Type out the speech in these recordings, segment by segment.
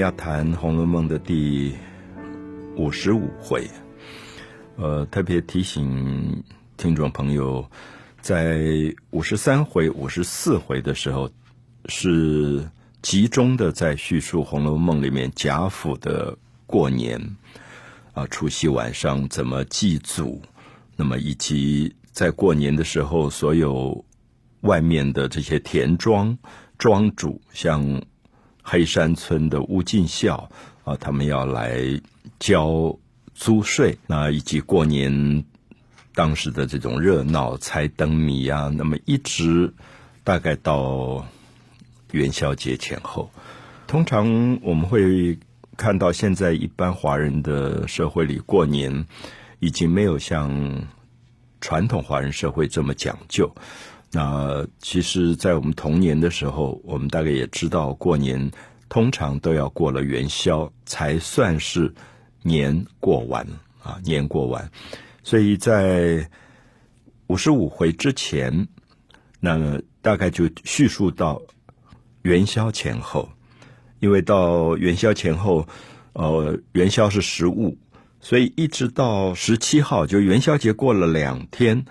要谈《红楼梦》的第五十五回，呃，特别提醒听众朋友，在五十三回、五十四回的时候，是集中的在叙述《红楼梦》里面贾府的过年啊，除夕晚上怎么祭祖，那么以及在过年的时候，所有外面的这些田庄庄主，像。黑山村的乌进孝啊，他们要来交租税，那以及过年当时的这种热闹猜灯谜啊，那么一直大概到元宵节前后，通常我们会看到现在一般华人的社会里过年已经没有像传统华人社会这么讲究。那其实，在我们童年的时候，我们大概也知道，过年通常都要过了元宵，才算是年过完啊，年过完。所以在五十五回之前，那大概就叙述到元宵前后，因为到元宵前后，呃，元宵是十五，所以一直到十七号，就元宵节过了两天。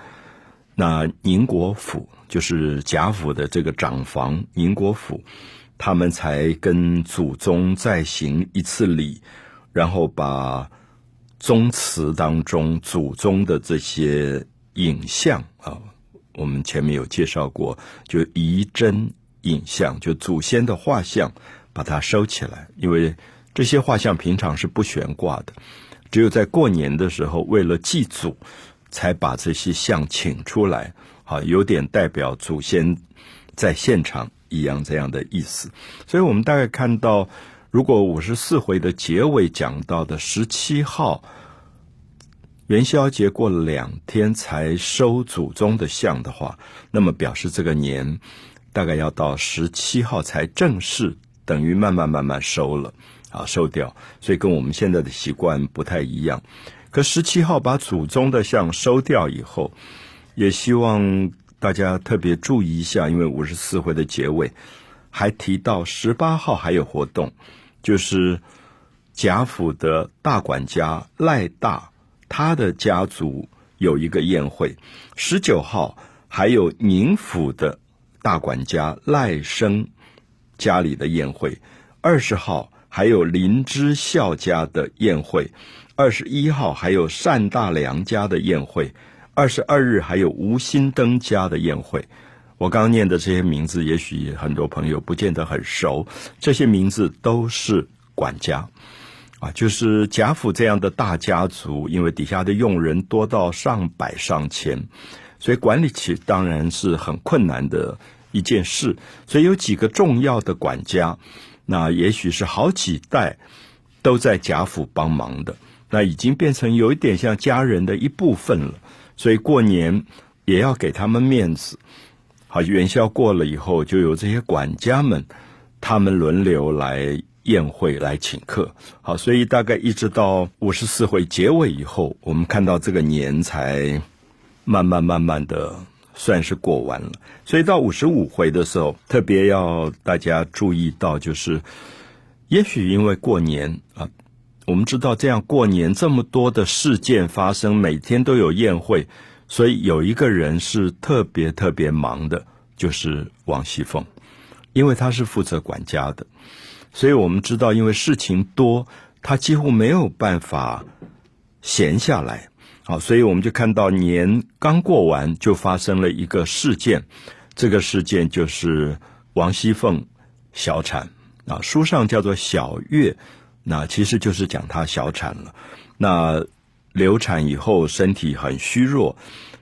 那宁国府就是贾府的这个长房，宁国府，他们才跟祖宗再行一次礼，然后把宗祠当中祖宗的这些影像啊，我们前面有介绍过，就遗真影像，就祖先的画像，把它收起来，因为这些画像平常是不悬挂的，只有在过年的时候，为了祭祖。才把这些像请出来，啊，有点代表祖先在现场一样这样的意思。所以我们大概看到，如果五十四回的结尾讲到的十七号元宵节过了两天才收祖宗的像的话，那么表示这个年大概要到十七号才正式等于慢慢慢慢收了啊，收掉。所以跟我们现在的习惯不太一样。可十七号把祖宗的像收掉以后，也希望大家特别注意一下，因为五十四回的结尾还提到十八号还有活动，就是贾府的大管家赖大他的家族有一个宴会。十九号还有宁府的大管家赖生家里的宴会。二十号还有林之孝家的宴会。二十一号还有单大良家的宴会，二十二日还有吴新登家的宴会。我刚念的这些名字，也许很多朋友不见得很熟。这些名字都是管家啊，就是贾府这样的大家族，因为底下的佣人多到上百上千，所以管理起当然是很困难的一件事。所以有几个重要的管家，那也许是好几代都在贾府帮忙的。那已经变成有一点像家人的一部分了，所以过年也要给他们面子。好，元宵过了以后，就有这些管家们，他们轮流来宴会来请客。好，所以大概一直到五十四回结尾以后，我们看到这个年才慢慢慢慢的算是过完了。所以到五十五回的时候，特别要大家注意到，就是也许因为过年啊。我们知道，这样过年这么多的事件发生，每天都有宴会，所以有一个人是特别特别忙的，就是王熙凤，因为他是负责管家的，所以我们知道，因为事情多，他几乎没有办法闲下来。好，所以我们就看到年刚过完，就发生了一个事件，这个事件就是王熙凤小产啊，书上叫做小月。那其实就是讲她小产了，那流产以后身体很虚弱，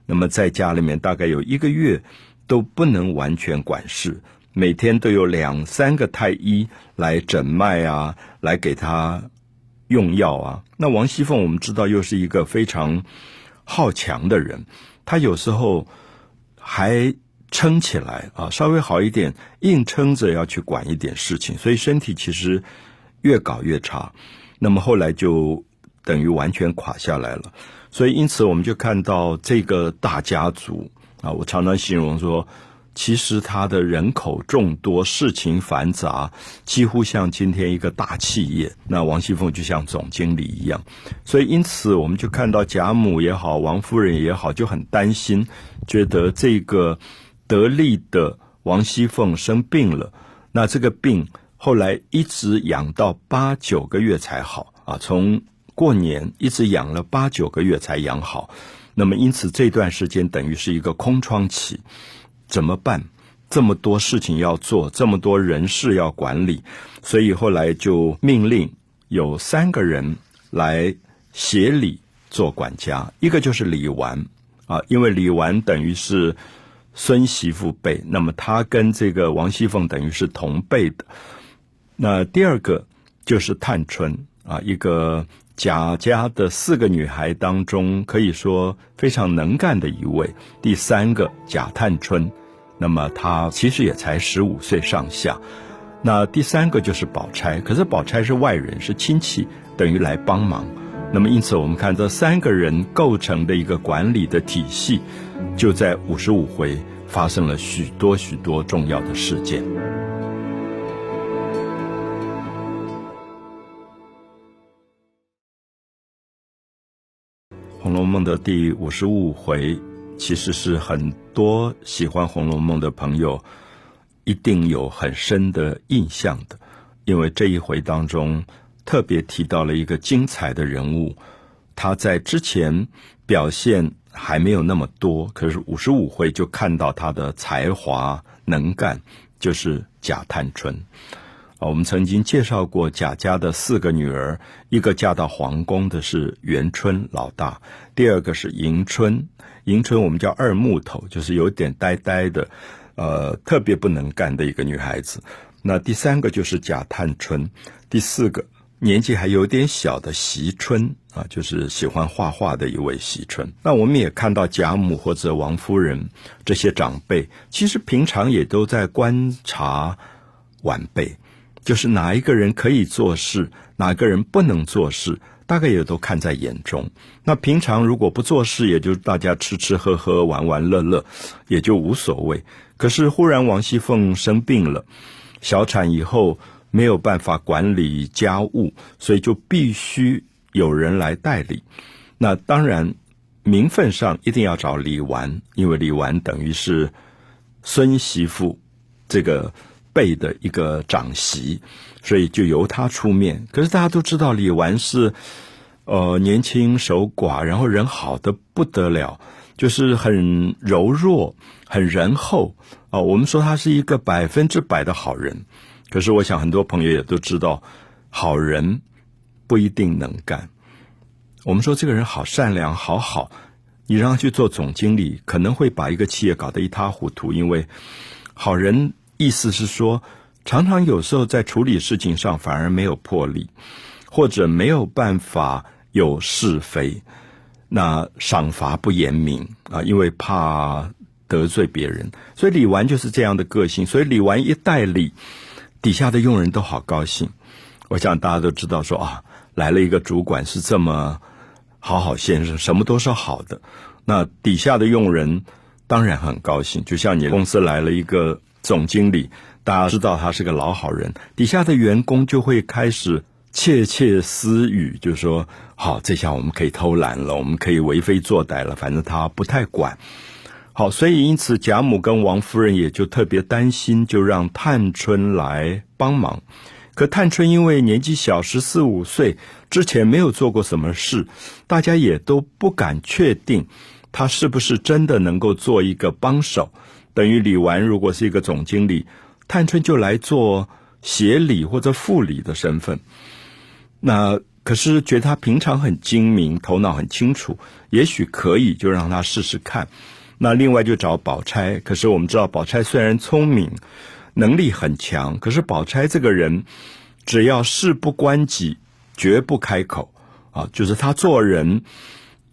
那么在家里面大概有一个月都不能完全管事，每天都有两三个太医来诊脉啊，来给她用药啊。那王熙凤我们知道又是一个非常好强的人，她有时候还撑起来啊，稍微好一点，硬撑着要去管一点事情，所以身体其实。越搞越差，那么后来就等于完全垮下来了。所以因此我们就看到这个大家族啊，我常常形容说，其实他的人口众多，事情繁杂，几乎像今天一个大企业。那王熙凤就像总经理一样，所以因此我们就看到贾母也好，王夫人也好，就很担心，觉得这个得力的王熙凤生病了。那这个病后来一直养到八九个月才好啊，从过年一直养了八九个月才养好。那么因此这段时间等于是一个空窗期。怎么办？这么多事情要做，这么多人事要管理，所以后来就命令有三个人来协理做管家。一个就是李纨啊，因为李纨等于是孙媳妇辈，那么他跟这个王熙凤等于是同辈的。那第二个就是探春啊，一个贾家的四个女孩当中可以说非常能干的一位。第三个贾探春。那么他其实也才十五岁上下，那第三个就是宝钗，可是宝钗是外人，是亲戚，等于来帮忙。那么因此，我们看这三个人构成的一个管理的体系，就在五十五回发生了许多许多重要的事件。《红楼梦》的第五十五回。其实是很多喜欢《红楼梦》的朋友一定有很深的印象的，因为这一回当中特别提到了一个精彩的人物，他在之前表现还没有那么多，可是五十五回就看到他的才华能干，就是贾探春。啊，我们曾经介绍过贾家的四个女儿，一个嫁到皇宫的是元春老大，第二个是迎春。迎春我们叫二木头，就是有点呆呆的，呃，特别不能干的一个女孩子。那第三个就是贾探春，第四个年纪还有点小的惜春啊，就是喜欢画画的一位惜春。那我们也看到贾母或者王夫人这些长辈，其实平常也都在观察晚辈，就是哪一个人可以做事，哪个人不能做事。大概也都看在眼中。那平常如果不做事，也就大家吃吃喝喝、玩玩乐乐，也就无所谓。可是忽然王熙凤生病了，小产以后没有办法管理家务，所以就必须有人来代理。那当然名分上一定要找李纨，因为李纨等于是孙媳妇这个辈的一个长媳。所以就由他出面，可是大家都知道李纨是，呃，年轻守寡，然后人好的不得了，就是很柔弱、很仁厚啊。我们说他是一个百分之百的好人，可是我想很多朋友也都知道，好人不一定能干。我们说这个人好善良、好好，你让他去做总经理，可能会把一个企业搞得一塌糊涂，因为好人意思是说。常常有时候在处理事情上反而没有魄力，或者没有办法有是非，那赏罚不严明啊，因为怕得罪别人，所以李纨就是这样的个性。所以李纨一代理，底下的佣人都好高兴。我想大家都知道，说啊，来了一个主管是这么好好先生，什么都是好的，那底下的佣人当然很高兴。就像你公司来了一个总经理。大家知道他是个老好人，底下的员工就会开始窃窃私语，就说：“好，这下我们可以偷懒了，我们可以为非作歹了。反正他不太管。”好，所以因此贾母跟王夫人也就特别担心，就让探春来帮忙。可探春因为年纪小，十四五岁，之前没有做过什么事，大家也都不敢确定他是不是真的能够做一个帮手。等于李纨如果是一个总经理。探春就来做协理或者副理的身份，那可是觉得他平常很精明，头脑很清楚，也许可以就让他试试看。那另外就找宝钗，可是我们知道宝钗虽然聪明，能力很强，可是宝钗这个人只要事不关己，绝不开口啊，就是他做人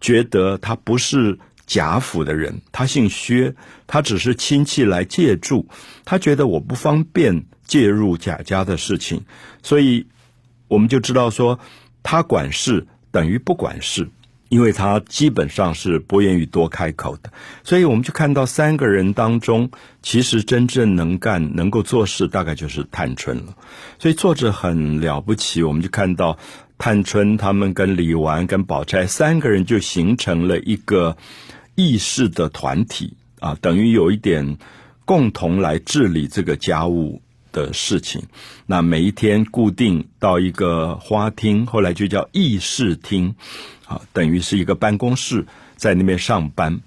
觉得他不是。贾府的人，他姓薛，他只是亲戚来借住，他觉得我不方便介入贾家的事情，所以我们就知道说，他管事等于不管事，因为他基本上是不愿意多开口的，所以我们就看到三个人当中，其实真正能干、能够做事，大概就是探春了。所以作者很了不起，我们就看到探春他们跟李纨、跟宝钗三个人就形成了一个议事的团体啊，等于有一点共同来治理这个家务的事情。那每一天固定到一个花厅，后来就叫议事厅。啊，等于是一个办公室，在那边上班。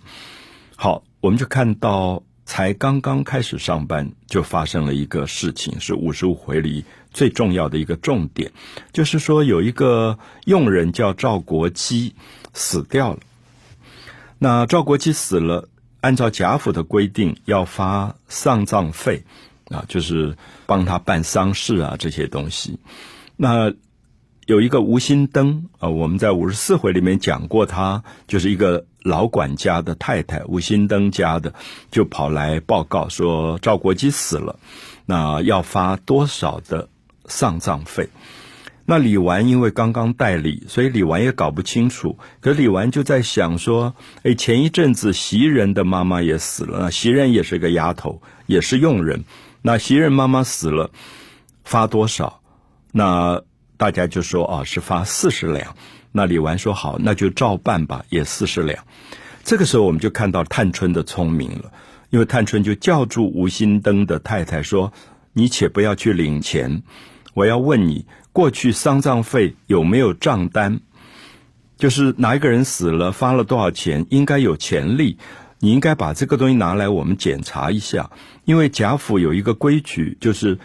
好，我们就看到，才刚刚开始上班，就发生了一个事情，是五十五回里最重要的一个重点，就是说有一个佣人叫赵国基死掉了。那赵国基死了，按照贾府的规定要发丧葬费啊，就是帮他办丧事啊这些东西。那有一个吴心登啊，我们在五十四回里面讲过，他就是一个老管家的太太，吴心登家的，就跑来报告说赵国基死了，那要发多少的丧葬费？那李纨因为刚刚代理，所以李纨也搞不清楚。可李纨就在想说，哎，前一阵子袭人的妈妈也死了，袭人也是个丫头，也是佣人，那袭人妈妈死了，发多少？那？大家就说啊，是发四十两。那李纨说好，那就照办吧，也四十两。这个时候，我们就看到探春的聪明了，因为探春就叫住吴新登的太太说：“你且不要去领钱，我要问你，过去丧葬费有没有账单？就是哪一个人死了，发了多少钱，应该有钱例，你应该把这个东西拿来，我们检查一下。因为贾府有一个规矩，就是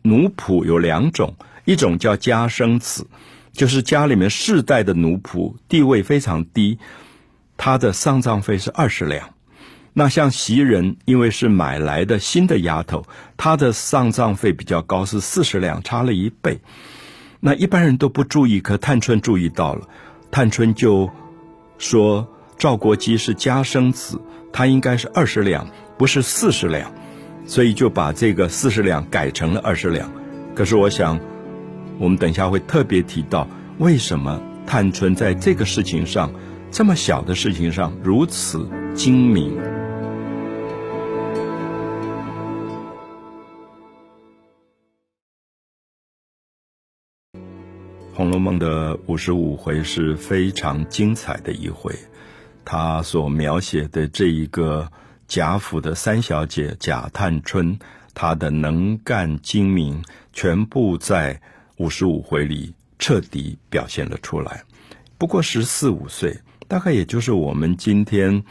奴仆有两种。”一种叫家生子，就是家里面世代的奴仆，地位非常低，他的丧葬费是二十两。那像袭人，因为是买来的新的丫头，她的丧葬费比较高，是四十两，差了一倍。那一般人都不注意，可探春注意到了，探春就说赵国基是家生子，他应该是二十两，不是四十两，所以就把这个四十两改成了二十两。可是我想。我们等一下会特别提到，为什么探春在这个事情上，这么小的事情上如此精明。《红楼梦》的五十五回是非常精彩的一回，他所描写的这一个贾府的三小姐贾探春，她的能干精明，全部在。五十五回里彻底表现了出来，不过十四五岁，大概也就是我们今天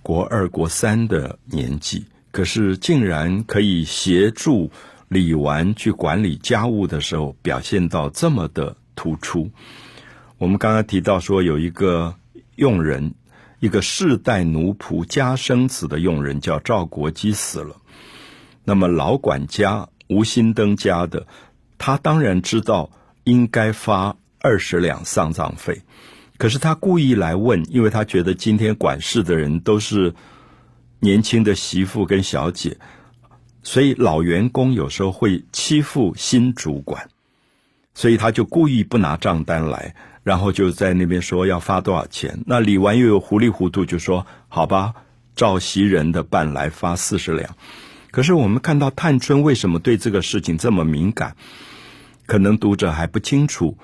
国二、国三的年纪，可是竟然可以协助李纨去管理家务的时候，表现到这么的突出。我们刚刚提到说，有一个佣人，一个世代奴仆家生子的佣人叫赵国基死了，那么老管家吴心登家的。他当然知道应该发二十两丧葬费，可是他故意来问，因为他觉得今天管事的人都是年轻的媳妇跟小姐，所以老员工有时候会欺负新主管，所以他就故意不拿账单来，然后就在那边说要发多少钱。那李纨又有糊里糊涂就说：“好吧，照袭人的办来发四十两。”可是我们看到探春为什么对这个事情这么敏感？可能读者还不清楚，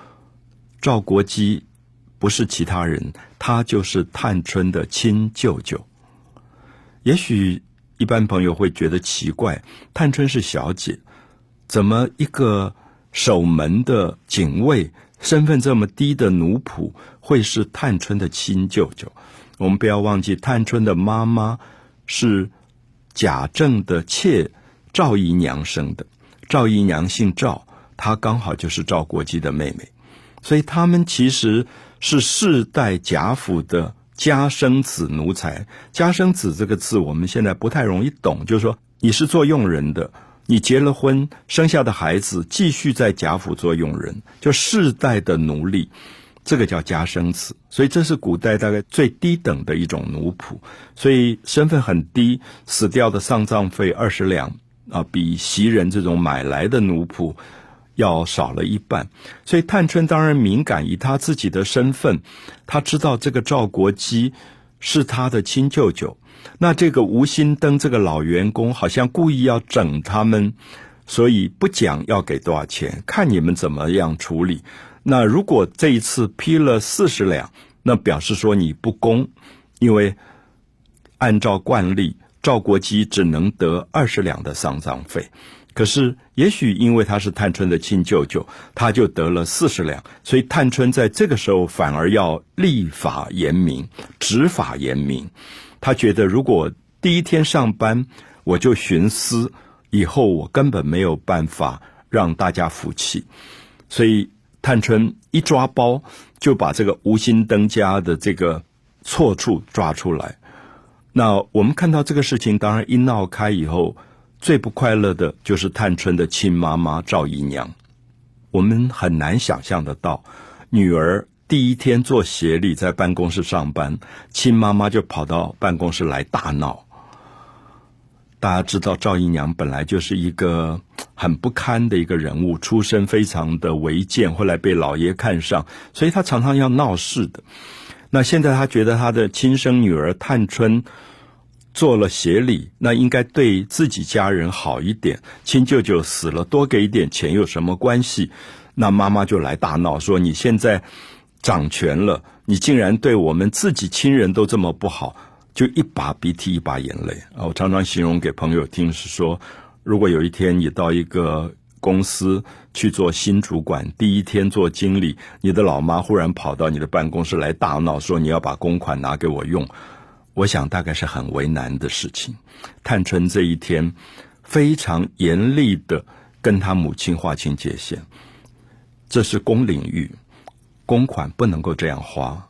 赵国基不是其他人，他就是探春的亲舅舅。也许一般朋友会觉得奇怪，探春是小姐，怎么一个守门的警卫，身份这么低的奴仆，会是探春的亲舅舅？我们不要忘记，探春的妈妈是贾政的妾赵姨娘生的，赵姨娘姓赵。她刚好就是赵国基的妹妹，所以他们其实是世代贾府的家生子奴才。家生子这个字我们现在不太容易懂，就是说你是做佣人的，你结了婚生下的孩子继续在贾府做佣人，就世代的奴隶，这个叫家生子。所以这是古代大概最低等的一种奴仆，所以身份很低，死掉的丧葬费二十两啊，比袭人这种买来的奴仆。要少了一半。所以探春当然敏感，以他自己的身份，他知道这个赵国基是他的亲舅舅。那这个吴新登这个老员工好像故意要整他们，所以不讲要给多少钱，看你们怎么样处理。那如果这一次批了四十两，那表示说你不公，因为按照惯例，赵国基只能得二十两的丧葬费。可是也许因为他是探春的亲舅舅，他就得了四十两，所以探春在这个时候反而要立法严明，执法严明。他觉得，如果第一天上班我就徇私，以后我根本没有办法让大家服气。所以，探春一抓包，就把这个无心登家的这个错处抓出来。那我们看到这个事情，当然一闹开以后，最不快乐的就是探春的亲妈妈赵姨娘。我们很难想象得到，女儿。第一天做协理，在办公室上班，亲妈妈就跑到办公室来大闹。大家知道赵姨娘本来就是一个很不堪的一个人物，出身非常的违建，后来被老爷看上，所以她常常要闹事的。那现在她觉得她的亲生女儿探春做了协理，那应该对自己家人好一点。亲舅舅死了，多给一点钱有什么关系？那妈妈就来大闹，说你现在。掌权了，你竟然对我们自己亲人都这么不好，就一把鼻涕一把眼泪啊！我常常形容给朋友听是说，如果有一天你到一个公司去做新主管，第一天做经理，你的老妈忽然跑到你的办公室来大闹，说你要把公款拿给我用，我想大概是很为难的事情。探春这一天非常严厉的跟他母亲划清界限，这是公领域。公款不能够这样花，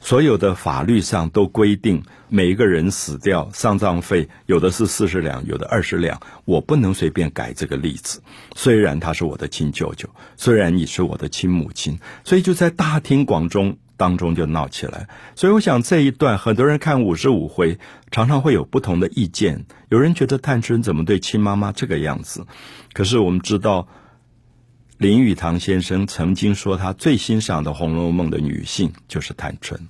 所有的法律上都规定，每一个人死掉丧葬费有的是四十两，有的二十两，我不能随便改这个例子。虽然他是我的亲舅舅，虽然你是我的亲母亲，所以就在大庭广众当中就闹起来。所以我想这一段很多人看五十五回，常常会有不同的意见。有人觉得探春怎么对亲妈妈这个样子？可是我们知道。林语堂先生曾经说，他最欣赏的《红楼梦》的女性就是探春。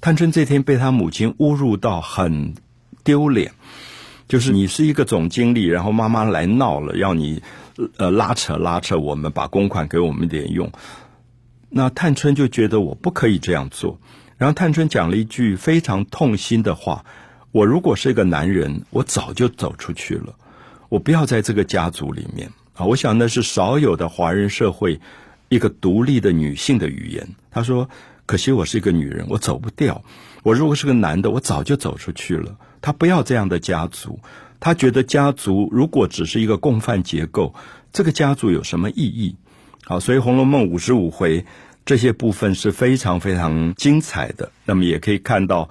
探春这天被他母亲侮辱到很丢脸，就是你是一个总经理，然后妈妈来闹了，要你呃拉扯拉扯我们，把公款给我们点用。那探春就觉得我不可以这样做。然后探春讲了一句非常痛心的话：“我如果是一个男人，我早就走出去了，我不要在这个家族里面。”啊，我想那是少有的华人社会一个独立的女性的语言。她说：“可惜我是一个女人，我走不掉。我如果是个男的，我早就走出去了。”他不要这样的家族，他觉得家族如果只是一个共犯结构，这个家族有什么意义？好，所以《红楼梦》五十五回这些部分是非常非常精彩的。那么也可以看到，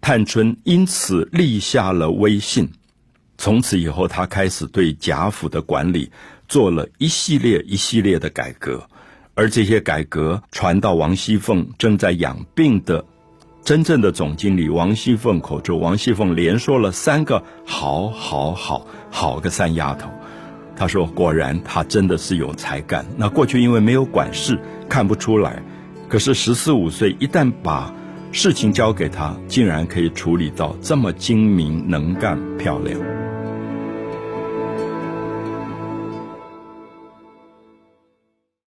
探春因此立下了威信。从此以后，他开始对贾府的管理做了一系列一系列的改革，而这些改革传到王熙凤正在养病的真正的总经理王熙凤口中，王熙凤连说了三个“好，好，好，好个三丫头”。他说：“果然，她真的是有才干。那过去因为没有管事，看不出来。可是十四五岁，一旦把事情交给她，竟然可以处理到这么精明、能干、漂亮。”